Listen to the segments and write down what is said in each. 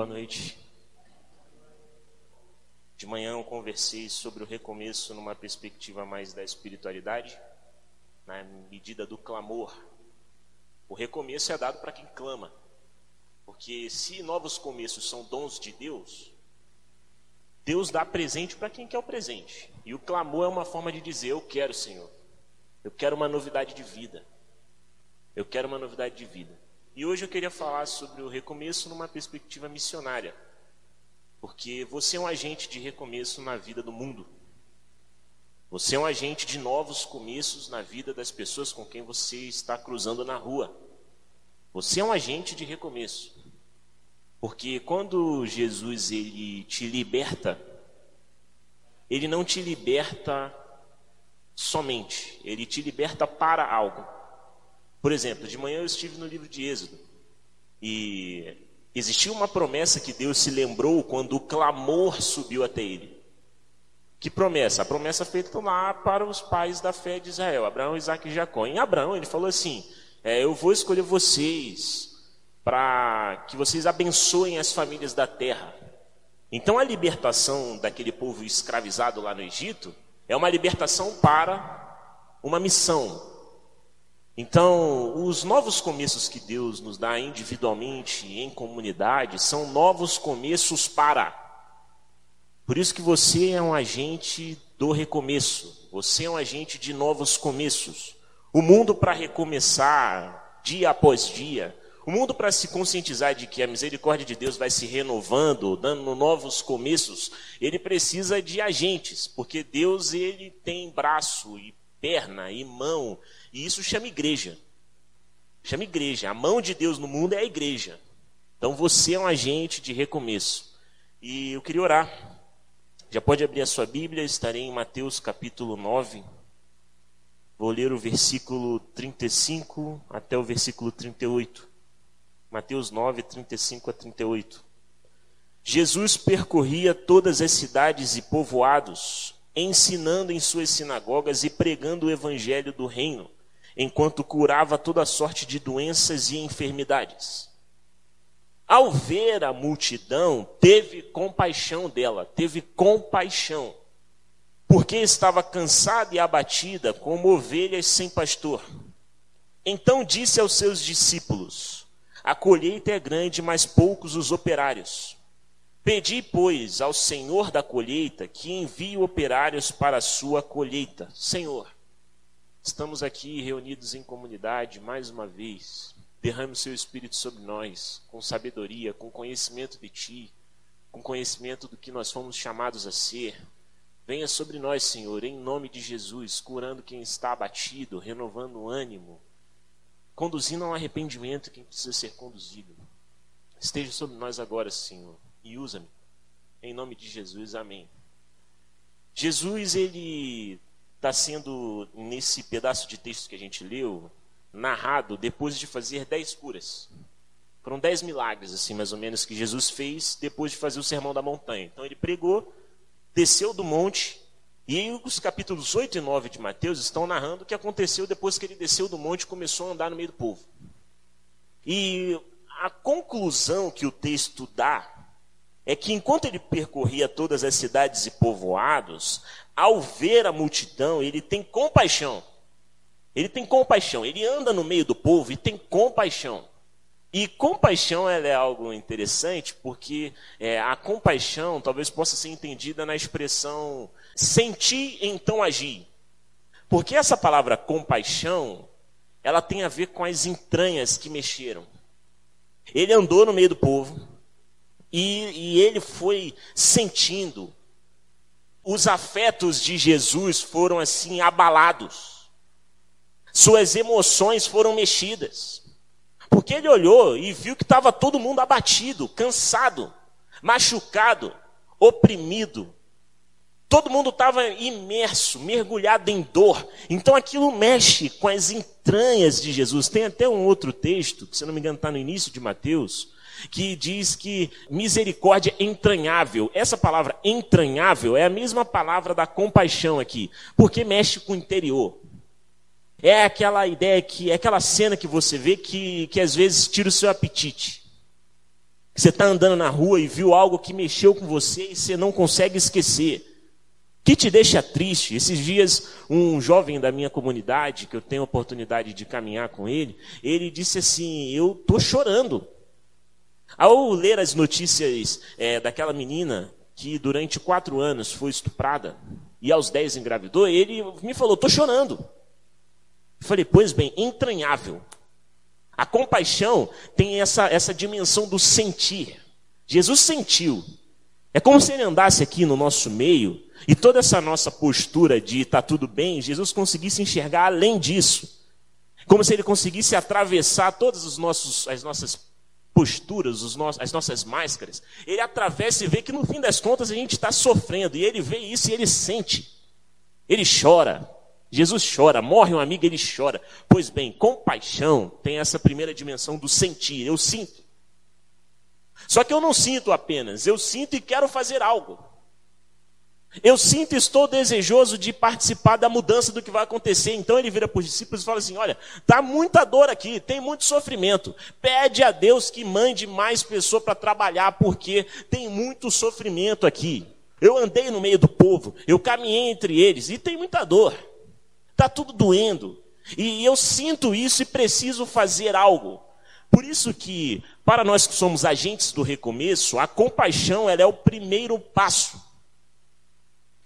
Boa noite. De manhã eu conversei sobre o recomeço numa perspectiva mais da espiritualidade, na medida do clamor. O recomeço é dado para quem clama. Porque se novos começos são dons de Deus, Deus dá presente para quem quer o presente. E o clamor é uma forma de dizer: Eu quero, Senhor. Eu quero uma novidade de vida. Eu quero uma novidade de vida. E hoje eu queria falar sobre o recomeço numa perspectiva missionária. Porque você é um agente de recomeço na vida do mundo. Você é um agente de novos começos na vida das pessoas com quem você está cruzando na rua. Você é um agente de recomeço. Porque quando Jesus ele te liberta, ele não te liberta somente, ele te liberta para algo. Por exemplo, de manhã eu estive no livro de Êxodo e existiu uma promessa que Deus se lembrou quando o clamor subiu até ele. Que promessa? A promessa feita lá para os pais da fé de Israel, Abraão, Isaac e Jacó. Em Abraão ele falou assim: é, Eu vou escolher vocês para que vocês abençoem as famílias da terra. Então a libertação daquele povo escravizado lá no Egito é uma libertação para uma missão, então, os novos começos que Deus nos dá individualmente, em comunidade, são novos começos para. Por isso que você é um agente do recomeço. Você é um agente de novos começos. O mundo para recomeçar dia após dia. O mundo para se conscientizar de que a misericórdia de Deus vai se renovando, dando novos começos, ele precisa de agentes, porque Deus ele tem braço e perna e mão e isso chama igreja. Chama igreja. A mão de Deus no mundo é a igreja. Então você é um agente de recomeço. E eu queria orar. Já pode abrir a sua Bíblia, estarei em Mateus capítulo 9. Vou ler o versículo 35 até o versículo 38. Mateus 9, 35 a 38. Jesus percorria todas as cidades e povoados, ensinando em suas sinagogas e pregando o evangelho do reino enquanto curava toda sorte de doenças e enfermidades. Ao ver a multidão, teve compaixão dela, teve compaixão, porque estava cansada e abatida, como ovelhas sem pastor. Então disse aos seus discípulos: A colheita é grande, mas poucos os operários. Pedi, pois, ao Senhor da colheita que envie operários para a sua colheita. Senhor, Estamos aqui reunidos em comunidade mais uma vez. Derrame o seu Espírito sobre nós, com sabedoria, com conhecimento de Ti, com conhecimento do que nós fomos chamados a ser. Venha sobre nós, Senhor, em nome de Jesus, curando quem está abatido, renovando o ânimo, conduzindo ao arrependimento quem precisa ser conduzido. Esteja sobre nós agora, Senhor, e usa-me. Em nome de Jesus, amém. Jesus, ele está sendo, nesse pedaço de texto que a gente leu, narrado depois de fazer dez curas. Foram dez milagres, assim, mais ou menos, que Jesus fez depois de fazer o sermão da montanha. Então ele pregou, desceu do monte, e os capítulos 8 e 9 de Mateus estão narrando o que aconteceu depois que ele desceu do monte e começou a andar no meio do povo. E a conclusão que o texto dá é que enquanto ele percorria todas as cidades e povoados, ao ver a multidão, ele tem compaixão. Ele tem compaixão. Ele anda no meio do povo e tem compaixão. E compaixão ela é algo interessante porque é, a compaixão talvez possa ser entendida na expressão sentir, então agir. Porque essa palavra compaixão, ela tem a ver com as entranhas que mexeram. Ele andou no meio do povo e, e ele foi sentindo os afetos de Jesus foram assim abalados. Suas emoções foram mexidas. Porque ele olhou e viu que estava todo mundo abatido, cansado, machucado, oprimido. Todo mundo estava imerso, mergulhado em dor. Então aquilo mexe com as entranhas de Jesus. Tem até um outro texto, que se não me engano está no início de Mateus, que diz que misericórdia é entranhável. Essa palavra entranhável é a mesma palavra da compaixão aqui, porque mexe com o interior. É aquela ideia que, é aquela cena que você vê que, que às vezes tira o seu apetite. Você está andando na rua e viu algo que mexeu com você e você não consegue esquecer. Que te deixa triste? Esses dias, um jovem da minha comunidade, que eu tenho a oportunidade de caminhar com ele, ele disse assim: Eu estou chorando. Ao ler as notícias é, daquela menina que durante quatro anos foi estuprada e aos dez engravidou, ele me falou: estou chorando. Eu falei: pois bem, entranhável. A compaixão tem essa, essa dimensão do sentir. Jesus sentiu. É como se ele andasse aqui no nosso meio e toda essa nossa postura de está tudo bem, Jesus conseguisse enxergar além disso. Como se ele conseguisse atravessar todas os nossos, as nossas posturas, as nossas máscaras, ele atravessa e vê que no fim das contas a gente está sofrendo, e ele vê isso e ele sente, ele chora. Jesus chora, morre um amigo, ele chora. Pois bem, compaixão tem essa primeira dimensão do sentir, eu sinto. Só que eu não sinto apenas, eu sinto e quero fazer algo. Eu sinto estou desejoso de participar da mudança do que vai acontecer. Então ele vira para os discípulos e fala assim: Olha, está muita dor aqui, tem muito sofrimento. Pede a Deus que mande mais pessoas para trabalhar, porque tem muito sofrimento aqui. Eu andei no meio do povo, eu caminhei entre eles e tem muita dor. Está tudo doendo. E eu sinto isso e preciso fazer algo. Por isso que, para nós que somos agentes do recomeço, a compaixão ela é o primeiro passo.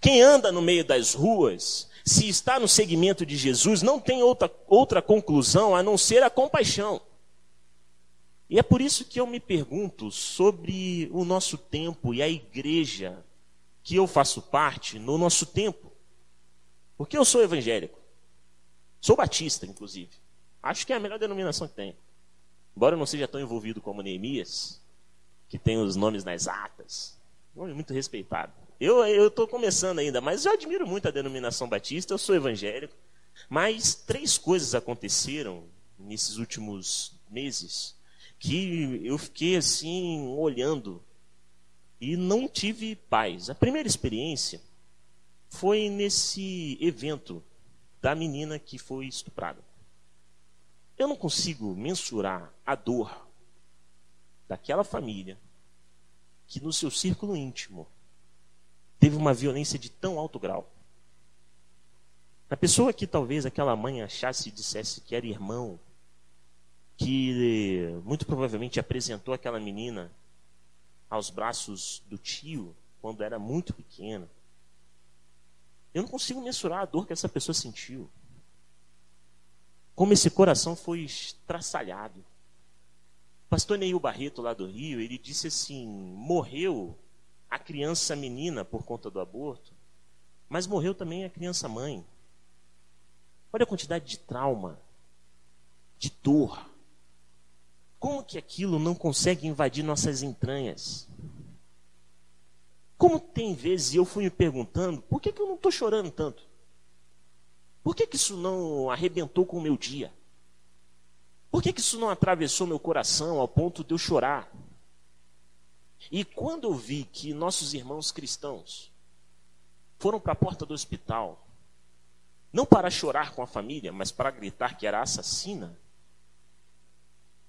Quem anda no meio das ruas, se está no segmento de Jesus, não tem outra, outra conclusão a não ser a compaixão. E é por isso que eu me pergunto sobre o nosso tempo e a igreja que eu faço parte no nosso tempo. Porque eu sou evangélico. Sou batista, inclusive. Acho que é a melhor denominação que tem. Embora eu não seja tão envolvido como Neemias, que tem os nomes nas atas. Nome muito respeitado. Eu estou começando ainda, mas eu admiro muito a denominação batista, eu sou evangélico. Mas três coisas aconteceram nesses últimos meses que eu fiquei assim, olhando e não tive paz. A primeira experiência foi nesse evento da menina que foi estuprada. Eu não consigo mensurar a dor daquela família que no seu círculo íntimo teve uma violência de tão alto grau. A pessoa que talvez aquela mãe achasse e dissesse que era irmão, que muito provavelmente apresentou aquela menina aos braços do tio quando era muito pequena. Eu não consigo mensurar a dor que essa pessoa sentiu. Como esse coração foi estraçalhado. O pastor Neil Barreto, lá do Rio, ele disse assim: morreu criança menina por conta do aborto, mas morreu também a criança mãe. Olha a quantidade de trauma, de dor. Como que aquilo não consegue invadir nossas entranhas? Como tem vezes eu fui me perguntando, por que, que eu não estou chorando tanto? Por que, que isso não arrebentou com o meu dia? Por que, que isso não atravessou meu coração ao ponto de eu chorar? E quando eu vi que nossos irmãos cristãos foram para a porta do hospital, não para chorar com a família, mas para gritar que era assassina,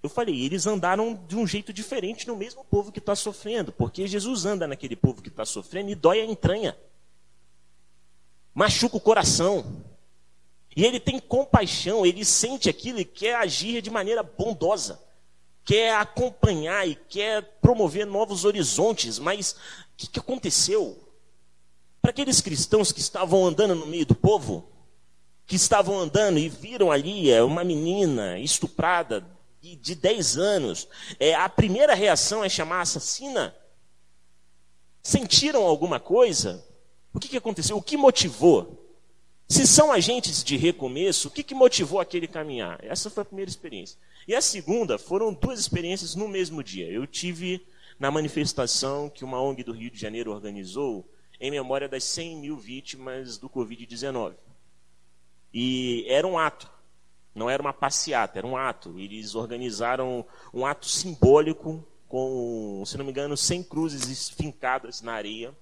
eu falei, eles andaram de um jeito diferente no mesmo povo que está sofrendo, porque Jesus anda naquele povo que está sofrendo e dói a entranha, machuca o coração. E ele tem compaixão, ele sente aquilo e quer agir de maneira bondosa quer acompanhar e quer promover novos horizontes, mas o que, que aconteceu? Para aqueles cristãos que estavam andando no meio do povo, que estavam andando e viram ali é, uma menina estuprada de, de 10 anos, é, a primeira reação é chamar assassina? Sentiram alguma coisa? O que, que aconteceu? O que motivou? Se são agentes de recomeço, o que, que motivou aquele caminhar? Essa foi a primeira experiência. E a segunda foram duas experiências no mesmo dia. Eu tive na manifestação que uma ONG do Rio de Janeiro organizou em memória das 100 mil vítimas do Covid-19. E era um ato, não era uma passeata, era um ato. Eles organizaram um ato simbólico com, se não me engano, 100 cruzes fincadas na areia,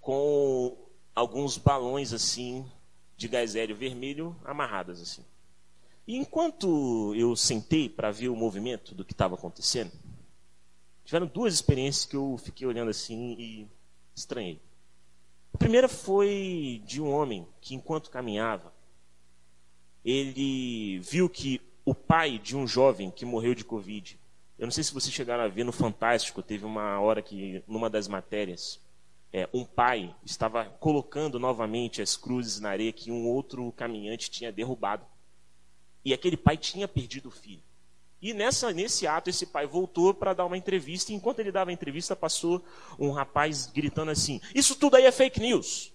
com alguns balões assim de gás hélio vermelho amarradas assim. E enquanto eu sentei para ver o movimento do que estava acontecendo, Tiveram duas experiências que eu fiquei olhando assim e estranhei. A primeira foi de um homem que, enquanto caminhava, ele viu que o pai de um jovem que morreu de Covid, eu não sei se vocês chegaram a ver no Fantástico, teve uma hora que, numa das matérias, é, um pai estava colocando novamente as cruzes na areia que um outro caminhante tinha derrubado. E aquele pai tinha perdido o filho. E nessa, nesse ato, esse pai voltou para dar uma entrevista, e enquanto ele dava a entrevista, passou um rapaz gritando assim: Isso tudo aí é fake news.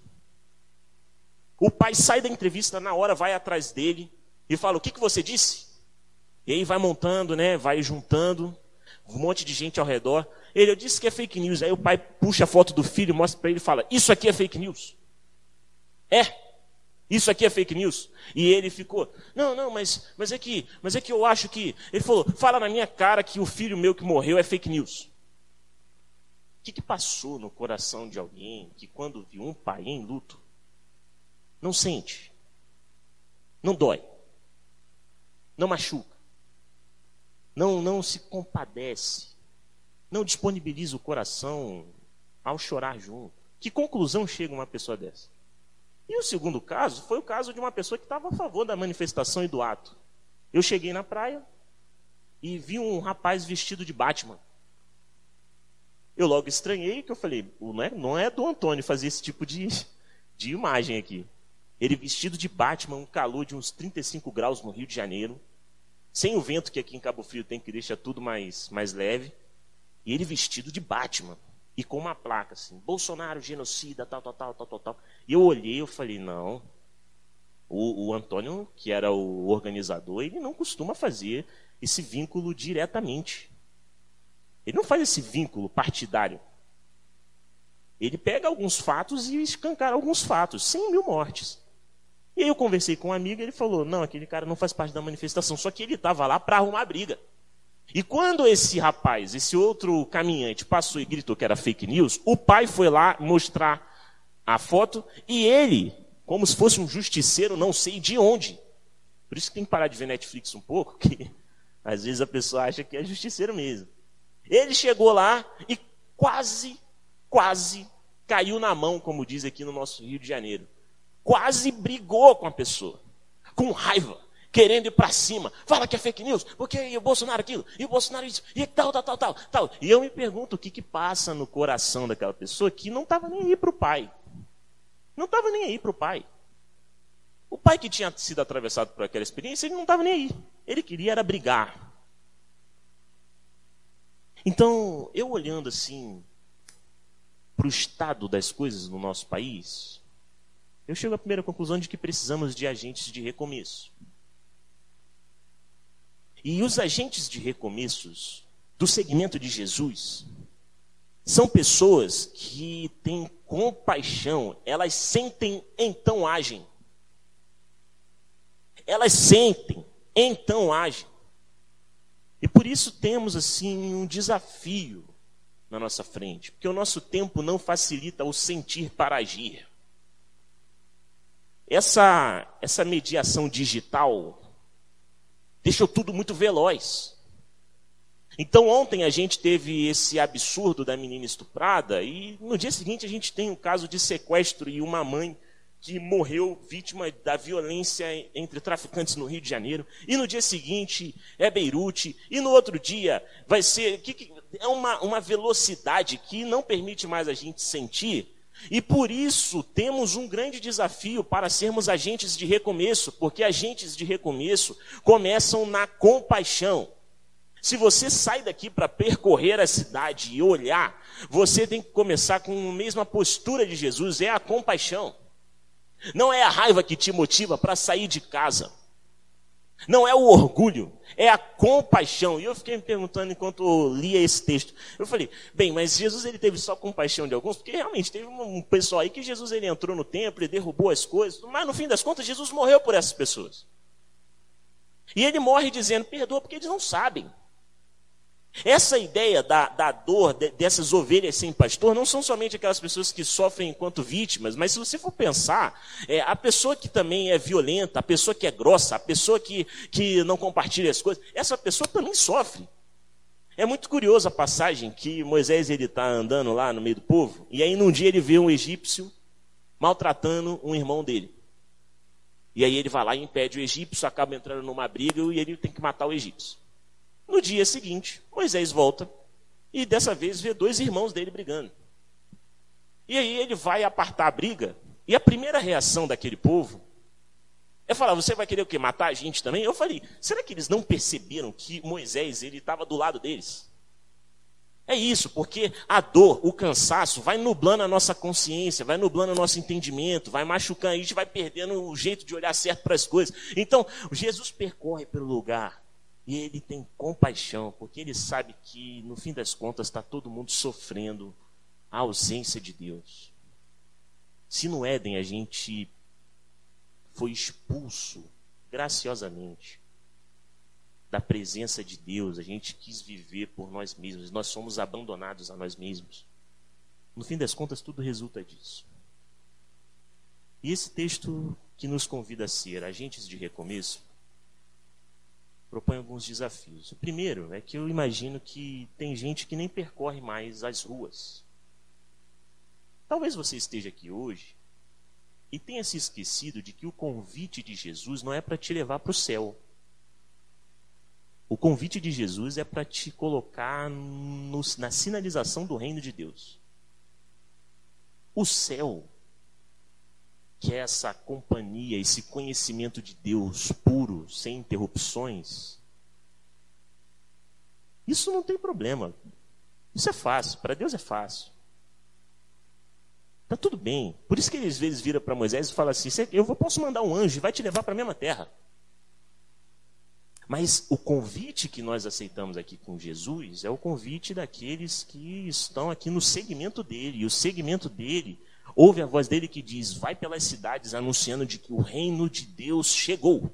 O pai sai da entrevista na hora, vai atrás dele e fala: O que, que você disse? E aí vai montando, né? Vai juntando um monte de gente ao redor. Ele, eu disse que é fake news. Aí o pai puxa a foto do filho, mostra para ele e fala: Isso aqui é fake news. É. Isso aqui é fake news. E ele ficou, não, não, mas, mas é que, mas é que eu acho que. Ele falou, fala na minha cara que o filho meu que morreu é fake news. O que, que passou no coração de alguém que quando viu um pai em luto, não sente, não dói, não machuca, não, não se compadece, não disponibiliza o coração ao chorar junto? Que conclusão chega uma pessoa dessa? E o segundo caso foi o caso de uma pessoa que estava a favor da manifestação e do ato. Eu cheguei na praia e vi um rapaz vestido de Batman. Eu logo estranhei que eu falei, não é, não é do Antônio fazer esse tipo de, de imagem aqui. Ele vestido de Batman, um calor de uns 35 graus no Rio de Janeiro, sem o vento que aqui em Cabo Frio tem que deixa tudo mais, mais leve, e ele vestido de Batman e com uma placa assim, Bolsonaro genocida, tal, tal, tal, tal, tal, tal. E eu olhei e falei, não, o, o, Antônio, que era o organizador, ele não costuma fazer esse vínculo diretamente. Ele não faz esse vínculo partidário. Ele pega alguns fatos e escancara alguns fatos, 100 mil mortes. E aí eu conversei com um amigo e ele falou, não, aquele cara não faz parte da manifestação, só que ele estava lá para arrumar briga. E quando esse rapaz, esse outro caminhante, passou e gritou que era fake news, o pai foi lá mostrar a foto e ele, como se fosse um justiceiro, não sei de onde. Por isso que tem que parar de ver Netflix um pouco, que às vezes a pessoa acha que é justiceiro mesmo. Ele chegou lá e quase, quase caiu na mão, como diz aqui no nosso Rio de Janeiro. Quase brigou com a pessoa, com raiva querendo ir para cima. Fala que é fake news, porque e o Bolsonaro aquilo, e o Bolsonaro isso, e tal, tal, tal, tal, tal. E eu me pergunto o que, que passa no coração daquela pessoa que não estava nem aí para o pai. Não estava nem aí para o pai. O pai que tinha sido atravessado por aquela experiência, ele não estava nem aí. Ele queria era brigar. Então, eu olhando assim para o estado das coisas no nosso país, eu chego à primeira conclusão de que precisamos de agentes de recomeço. E os agentes de recomeços do segmento de Jesus são pessoas que têm compaixão, elas sentem, então agem. Elas sentem, então agem. E por isso temos assim um desafio na nossa frente, porque o nosso tempo não facilita o sentir para agir. Essa essa mediação digital deixou tudo muito veloz. Então ontem a gente teve esse absurdo da menina estuprada e no dia seguinte a gente tem um caso de sequestro e uma mãe que morreu vítima da violência entre traficantes no Rio de Janeiro. E no dia seguinte é Beirute. E no outro dia vai ser. É uma, uma velocidade que não permite mais a gente sentir e por isso temos um grande desafio para sermos agentes de recomeço, porque agentes de recomeço começam na compaixão. Se você sai daqui para percorrer a cidade e olhar, você tem que começar com a mesma postura de Jesus, é a compaixão. Não é a raiva que te motiva para sair de casa. Não é o orgulho, é a compaixão. E eu fiquei me perguntando enquanto lia esse texto. Eu falei, bem, mas Jesus ele teve só compaixão de alguns, porque realmente teve um pessoal aí que Jesus ele entrou no templo e derrubou as coisas, mas no fim das contas Jesus morreu por essas pessoas. E ele morre dizendo, perdoa porque eles não sabem. Essa ideia da, da dor de, dessas ovelhas sem pastor não são somente aquelas pessoas que sofrem enquanto vítimas, mas se você for pensar, é, a pessoa que também é violenta, a pessoa que é grossa, a pessoa que, que não compartilha as coisas, essa pessoa também sofre. É muito curioso a passagem que Moisés ele está andando lá no meio do povo, e aí num dia ele vê um egípcio maltratando um irmão dele. E aí ele vai lá e impede o egípcio, acaba entrando numa briga e ele tem que matar o egípcio. No dia seguinte, Moisés volta e dessa vez vê dois irmãos dele brigando. E aí ele vai apartar a briga, e a primeira reação daquele povo é falar: Você vai querer o quê? Matar a gente também? Eu falei: Será que eles não perceberam que Moisés ele estava do lado deles? É isso, porque a dor, o cansaço, vai nublando a nossa consciência, vai nublando o nosso entendimento, vai machucando, a gente vai perdendo o jeito de olhar certo para as coisas. Então, Jesus percorre pelo lugar e ele tem compaixão, porque ele sabe que, no fim das contas, está todo mundo sofrendo a ausência de Deus. Se no Éden a gente foi expulso graciosamente da presença de Deus, a gente quis viver por nós mesmos, nós somos abandonados a nós mesmos. No fim das contas, tudo resulta disso. E esse texto que nos convida a ser agentes de recomeço propõe alguns desafios. O primeiro é que eu imagino que tem gente que nem percorre mais as ruas. Talvez você esteja aqui hoje e tenha se esquecido de que o convite de Jesus não é para te levar para o céu. O convite de Jesus é para te colocar no, na sinalização do reino de Deus. O céu, que é essa companhia, esse conhecimento de Deus puro, sem interrupções, isso não tem problema. Isso é fácil, para Deus é fácil. Está tudo bem. Por isso que ele às vezes vira para Moisés e fala assim: Eu posso mandar um anjo e vai te levar para a mesma terra. Mas o convite que nós aceitamos aqui com Jesus é o convite daqueles que estão aqui no segmento dele. E o segmento dele, ouve a voz dele que diz: Vai pelas cidades anunciando de que o reino de Deus chegou.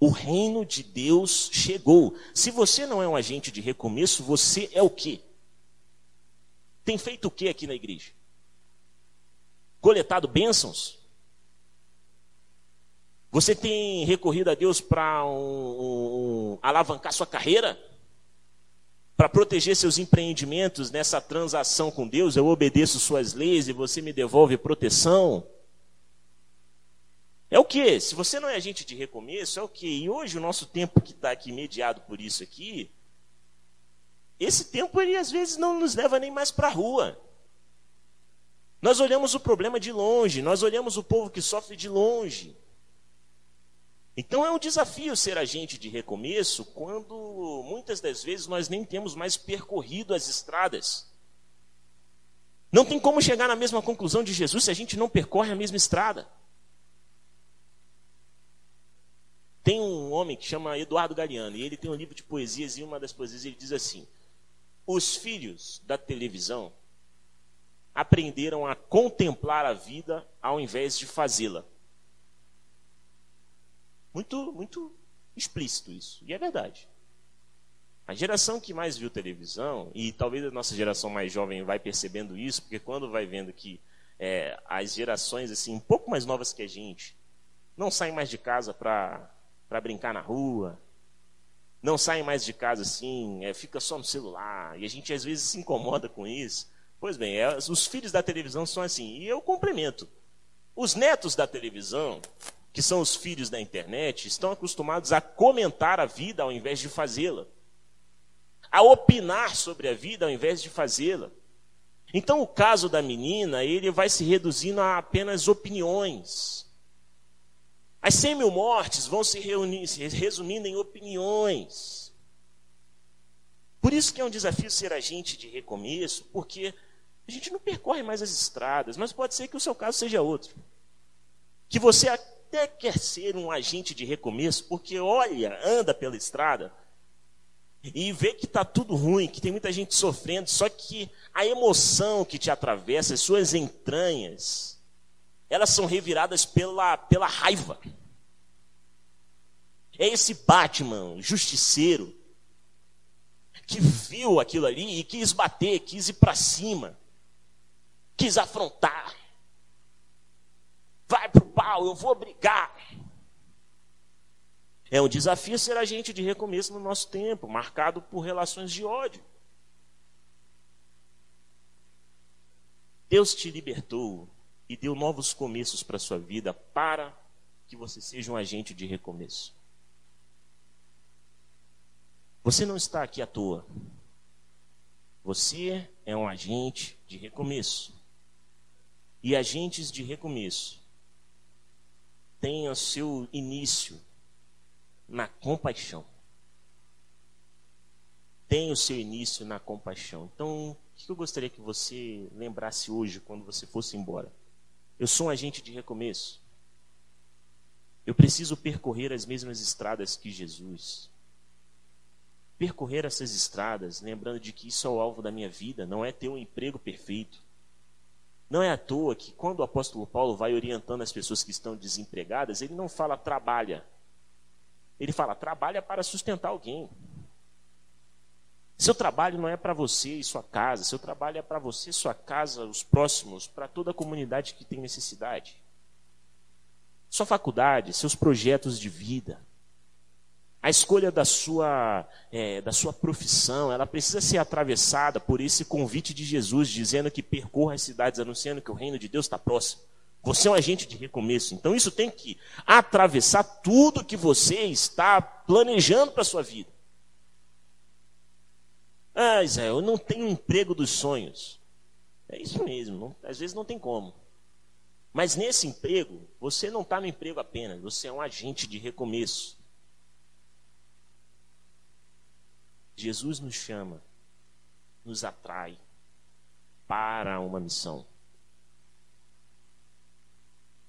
O reino de Deus chegou. Se você não é um agente de recomeço, você é o quê? tem feito o que aqui na igreja? Coletado bênçãos? Você tem recorrido a Deus para um, um, um, alavancar sua carreira? Para proteger seus empreendimentos nessa transação com Deus? Eu obedeço suas leis e você me devolve proteção? É o que? Se você não é agente de recomeço, é o que? E hoje o nosso tempo que está aqui mediado por isso aqui, esse tempo ele às vezes não nos leva nem mais para a rua. Nós olhamos o problema de longe, nós olhamos o povo que sofre de longe. Então é um desafio ser agente de recomeço quando muitas das vezes nós nem temos mais percorrido as estradas. Não tem como chegar na mesma conclusão de Jesus se a gente não percorre a mesma estrada. Tem um homem que chama Eduardo Galeano, e ele tem um livro de poesias, e uma das poesias ele diz assim: os filhos da televisão aprenderam a contemplar a vida ao invés de fazê-la. Muito, muito explícito isso. E é verdade. A geração que mais viu televisão, e talvez a nossa geração mais jovem vai percebendo isso, porque quando vai vendo que é, as gerações assim um pouco mais novas que a gente não saem mais de casa para brincar na rua, não saem mais de casa assim, é, fica só no celular, e a gente às vezes se incomoda com isso. Pois bem, é, os filhos da televisão são assim, e eu complemento. Os netos da televisão, que são os filhos da internet, estão acostumados a comentar a vida ao invés de fazê-la, a opinar sobre a vida ao invés de fazê-la. Então, o caso da menina, ele vai se reduzindo a apenas opiniões. As 100 mil mortes vão se, reunir, se resumindo em opiniões. Por isso que é um desafio ser agente de recomeço, porque a gente não percorre mais as estradas, mas pode ser que o seu caso seja outro. Que você até quer ser um agente de recomeço, porque olha, anda pela estrada e vê que está tudo ruim, que tem muita gente sofrendo, só que a emoção que te atravessa, as suas entranhas, elas são reviradas pela, pela raiva. É esse Batman, justiceiro, que viu aquilo ali e quis bater, quis ir para cima, quis afrontar. Vai pro pau, eu vou brigar. É um desafio ser agente de recomeço no nosso tempo, marcado por relações de ódio. Deus te libertou e deu novos começos para a sua vida para que você seja um agente de recomeço. Você não está aqui à toa. Você é um agente de recomeço. E agentes de recomeço têm o seu início na compaixão. Tem o seu início na compaixão. Então, o que eu gostaria que você lembrasse hoje, quando você fosse embora? Eu sou um agente de recomeço. Eu preciso percorrer as mesmas estradas que Jesus. Percorrer essas estradas, lembrando de que isso é o alvo da minha vida, não é ter um emprego perfeito. Não é à toa que quando o apóstolo Paulo vai orientando as pessoas que estão desempregadas, ele não fala trabalha. Ele fala trabalha para sustentar alguém. Seu trabalho não é para você e sua casa, seu trabalho é para você, sua casa, os próximos, para toda a comunidade que tem necessidade. Sua faculdade, seus projetos de vida. A escolha da sua, é, da sua profissão, ela precisa ser atravessada por esse convite de Jesus, dizendo que percorra as cidades, anunciando que o reino de Deus está próximo. Você é um agente de recomeço. Então isso tem que atravessar tudo que você está planejando para a sua vida. Ah, Israel, eu não tenho um emprego dos sonhos. É isso mesmo, não, às vezes não tem como. Mas nesse emprego, você não está no emprego apenas, você é um agente de recomeço. Jesus nos chama, nos atrai para uma missão.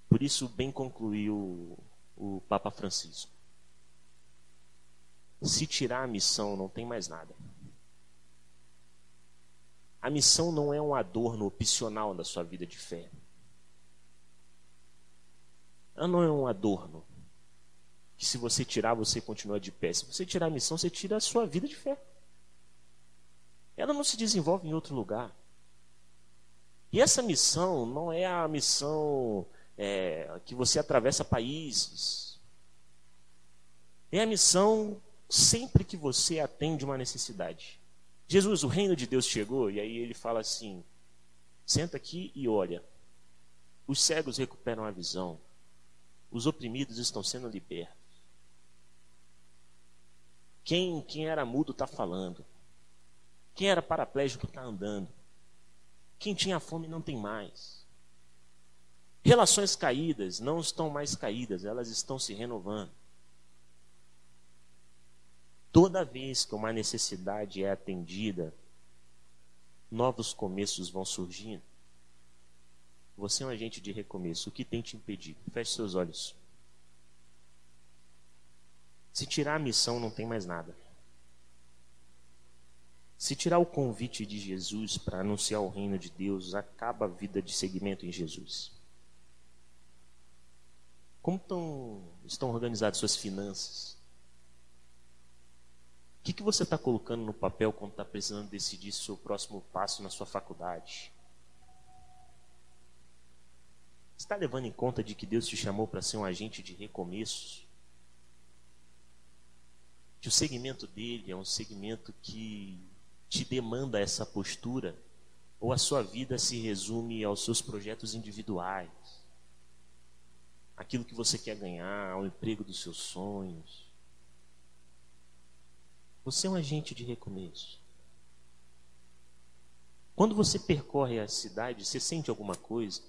Por isso, bem concluiu o Papa Francisco. Se tirar a missão, não tem mais nada. A missão não é um adorno opcional da sua vida de fé. Ela não é um adorno que se você tirar, você continua de pé. Se você tirar a missão, você tira a sua vida de fé. Ela não se desenvolve em outro lugar. E essa missão não é a missão é, que você atravessa países. É a missão sempre que você atende uma necessidade. Jesus, o reino de Deus chegou, e aí ele fala assim: senta aqui e olha. Os cegos recuperam a visão, os oprimidos estão sendo libertos. Quem, quem era mudo está falando. Quem era paraplégico está andando. Quem tinha fome não tem mais. Relações caídas não estão mais caídas, elas estão se renovando. Toda vez que uma necessidade é atendida, novos começos vão surgindo. Você é um agente de recomeço. O que tem te impedido? Feche seus olhos. Se tirar a missão, não tem mais nada. Se tirar o convite de Jesus para anunciar o reino de Deus, acaba a vida de seguimento em Jesus. Como tão, estão organizadas suas finanças? O que, que você está colocando no papel quando está precisando decidir seu próximo passo na sua faculdade? Está levando em conta de que Deus te chamou para ser um agente de recomeços? Que o segmento dele é um segmento que te demanda essa postura? Ou a sua vida se resume aos seus projetos individuais? Aquilo que você quer ganhar, ao emprego dos seus sonhos? Você é um agente de recomeço. Quando você percorre a cidade, você sente alguma coisa?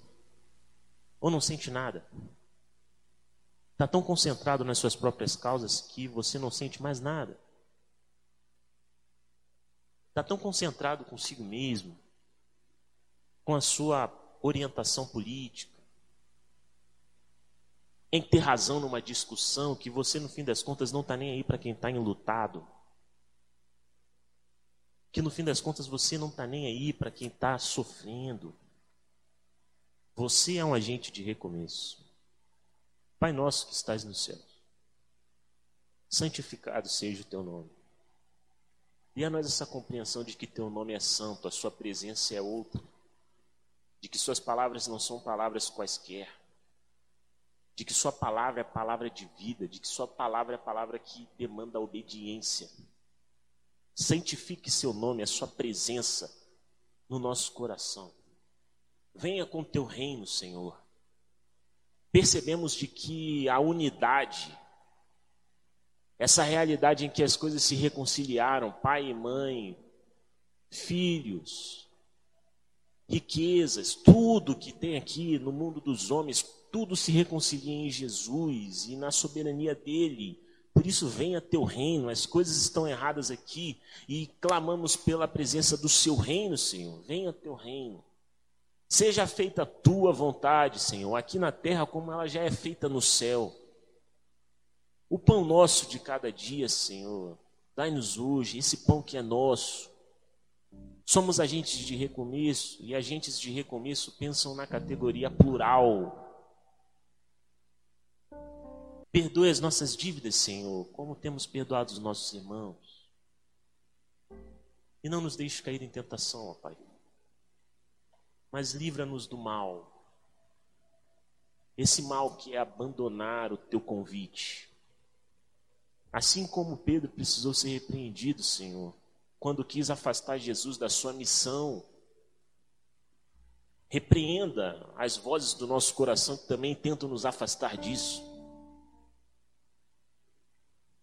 Ou não sente nada? Está tão concentrado nas suas próprias causas que você não sente mais nada. Está tão concentrado consigo mesmo, com a sua orientação política, em ter razão numa discussão que você, no fim das contas, não está nem aí para quem está enlutado que no fim das contas você não está nem aí para quem está sofrendo. Você é um agente de recomeço. Pai nosso que estás no céu, santificado seja o teu nome. Dê a nós essa compreensão de que teu nome é santo, a sua presença é outra, de que suas palavras não são palavras quaisquer, de que Sua palavra é palavra de vida, de que Sua palavra é palavra que demanda obediência. Santifique Seu nome, a Sua presença no nosso coração. Venha com Teu reino, Senhor. Percebemos de que a unidade, essa realidade em que as coisas se reconciliaram, pai e mãe, filhos, riquezas, tudo que tem aqui no mundo dos homens, tudo se reconcilia em Jesus e na soberania dele. Por isso, venha teu reino. As coisas estão erradas aqui e clamamos pela presença do seu reino, Senhor. Venha teu reino. Seja feita a tua vontade, Senhor, aqui na terra como ela já é feita no céu. O pão nosso de cada dia, Senhor, dai-nos hoje esse pão que é nosso. Somos agentes de recomeço e agentes de recomeço pensam na categoria plural. Perdoe as nossas dívidas, Senhor, como temos perdoado os nossos irmãos. E não nos deixe cair em tentação, ó Pai. Mas livra-nos do mal. Esse mal que é abandonar o teu convite. Assim como Pedro precisou ser repreendido, Senhor, quando quis afastar Jesus da sua missão. Repreenda as vozes do nosso coração que também tentam nos afastar disso.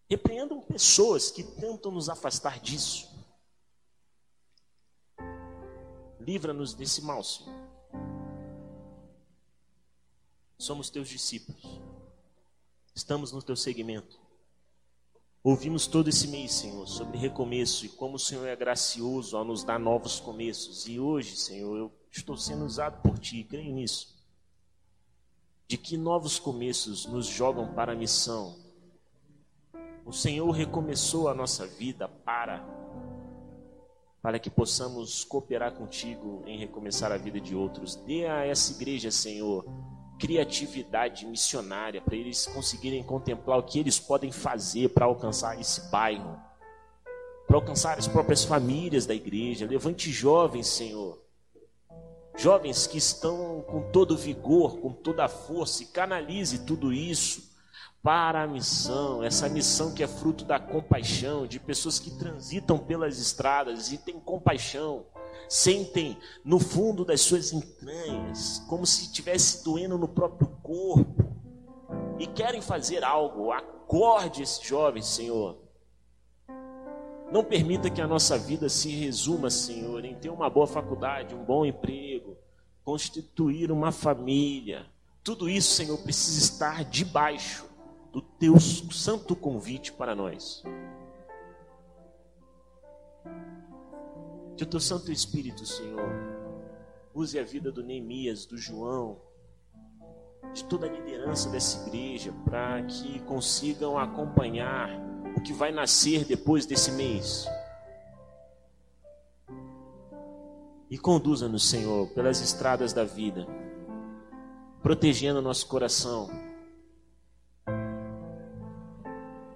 Repreendam pessoas que tentam nos afastar disso. Livra-nos desse mal, Senhor. Somos teus discípulos. Estamos no teu segmento. Ouvimos todo esse mês, Senhor, sobre recomeço e como o Senhor é gracioso ao nos dar novos começos. E hoje, Senhor, eu estou sendo usado por Ti, creio nisso. De que novos começos nos jogam para a missão. O Senhor recomeçou a nossa vida para para que possamos cooperar contigo em recomeçar a vida de outros. Dê a essa igreja, Senhor, criatividade missionária para eles conseguirem contemplar o que eles podem fazer para alcançar esse bairro, para alcançar as próprias famílias da igreja. Levante jovens, Senhor. Jovens que estão com todo vigor, com toda a força, e canalize tudo isso para a missão, essa missão que é fruto da compaixão, de pessoas que transitam pelas estradas e têm compaixão sentem no fundo das suas entranhas, como se estivesse doendo no próprio corpo, e querem fazer algo. Acorde esses jovens, Senhor. Não permita que a nossa vida se resuma, Senhor, em ter uma boa faculdade, um bom emprego, constituir uma família. Tudo isso, Senhor, precisa estar debaixo do teu santo convite para nós. Que o teu Santo Espírito, Senhor, use a vida do Neemias, do João, de toda a liderança dessa igreja, para que consigam acompanhar o que vai nascer depois desse mês. E conduza-nos, Senhor, pelas estradas da vida, protegendo nosso coração.